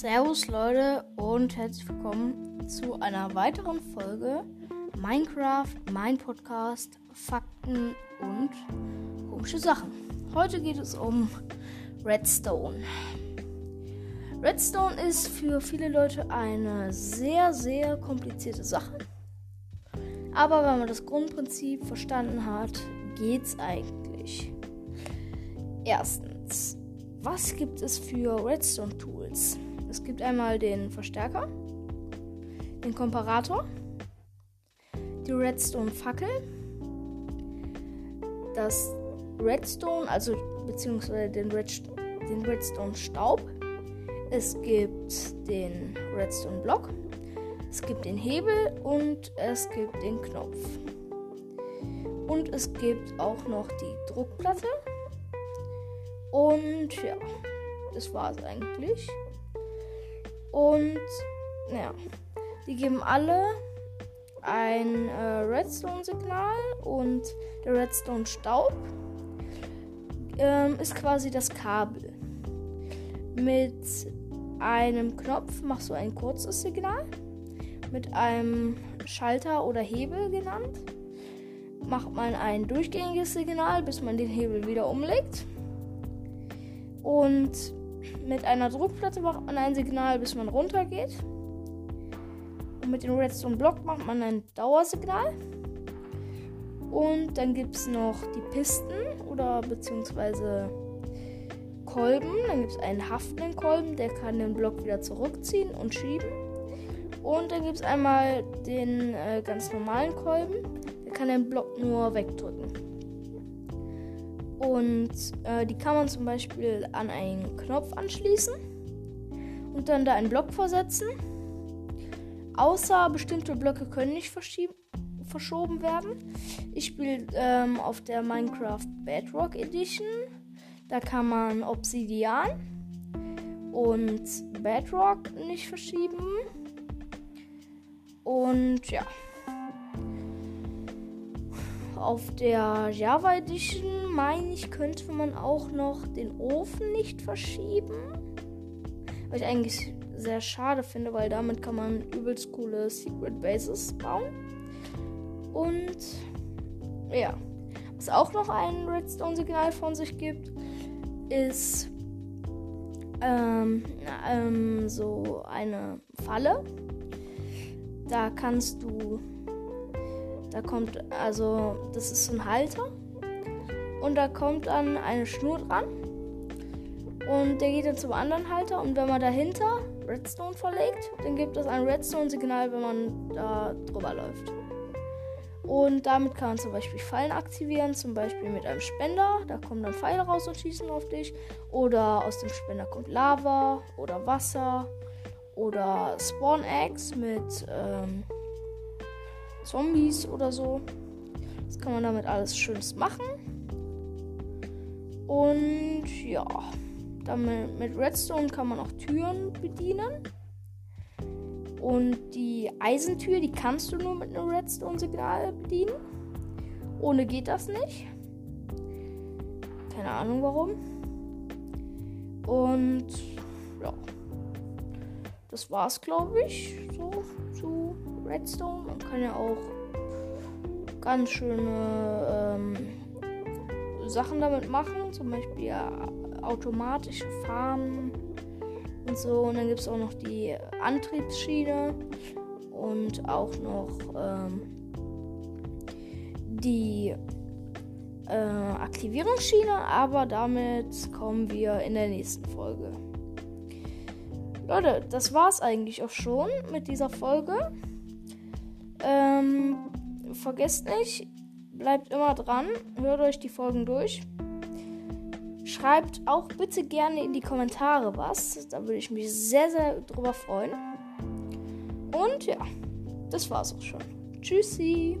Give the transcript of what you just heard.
Servus Leute und herzlich willkommen zu einer weiteren Folge Minecraft, mein Podcast, Fakten und komische Sachen. Heute geht es um Redstone. Redstone ist für viele Leute eine sehr, sehr komplizierte Sache. Aber wenn man das Grundprinzip verstanden hat, geht's eigentlich. Erstens, was gibt es für Redstone-Tools? Es gibt einmal den Verstärker, den Komparator, die Redstone-Fackel, das Redstone, also beziehungsweise den, Redstone, den Redstone-Staub. Es gibt den Redstone-Block, es gibt den Hebel und es gibt den Knopf. Und es gibt auch noch die Druckplatte. Und ja, das war es eigentlich. Und ja, die geben alle ein äh, Redstone-Signal und der Redstone-Staub ähm, ist quasi das Kabel. Mit einem Knopf machst du ein kurzes Signal. Mit einem Schalter oder Hebel genannt macht man ein durchgängiges Signal, bis man den Hebel wieder umlegt. Und mit einer Druckplatte macht man ein Signal, bis man runtergeht. Und mit dem Redstone Block macht man ein Dauersignal. Und dann gibt es noch die Pisten oder beziehungsweise Kolben. Dann gibt es einen haftenden Kolben, der kann den Block wieder zurückziehen und schieben. Und dann gibt es einmal den äh, ganz normalen Kolben, der kann den Block nur wegdrücken. Und äh, die kann man zum Beispiel an einen Knopf anschließen und dann da einen Block versetzen. Außer bestimmte Blöcke können nicht verschoben werden. Ich spiele ähm, auf der Minecraft Bedrock Edition. Da kann man Obsidian und Bedrock nicht verschieben. Und ja. Auf der Java Edition, meine ich, könnte man auch noch den Ofen nicht verschieben. Was ich eigentlich sehr schade finde, weil damit kann man übelst coole Secret Bases bauen. Und ja, was auch noch ein Redstone-Signal von sich gibt, ist ähm, ähm, so eine Falle. Da kannst du da kommt, also, das ist so ein Halter. Und da kommt dann eine Schnur dran. Und der geht dann zum anderen Halter. Und wenn man dahinter Redstone verlegt, dann gibt es ein Redstone-Signal, wenn man da drüber läuft. Und damit kann man zum Beispiel Fallen aktivieren, zum Beispiel mit einem Spender. Da kommen dann Pfeile raus und schießen auf dich. Oder aus dem Spender kommt Lava oder Wasser. Oder Spawn Eggs mit ähm, Zombies oder so. Das kann man damit alles Schönes machen. Und ja, damit mit Redstone kann man auch Türen bedienen. Und die Eisentür, die kannst du nur mit einem Redstone-Signal bedienen. Ohne geht das nicht. Keine Ahnung warum. Und ja. Das war's, glaube ich, so zu Redstone. Man kann ja auch ganz schöne ähm, Sachen damit machen. Zum Beispiel ja, automatische Farmen und so. Und dann gibt es auch noch die Antriebsschiene und auch noch ähm, die äh, Aktivierungsschiene. Aber damit kommen wir in der nächsten Folge. Leute, das war's eigentlich auch schon mit dieser Folge. Ähm, vergesst nicht, bleibt immer dran, hört euch die Folgen durch. Schreibt auch bitte gerne in die Kommentare was. Da würde ich mich sehr, sehr drüber freuen. Und ja, das war's auch schon. Tschüssi.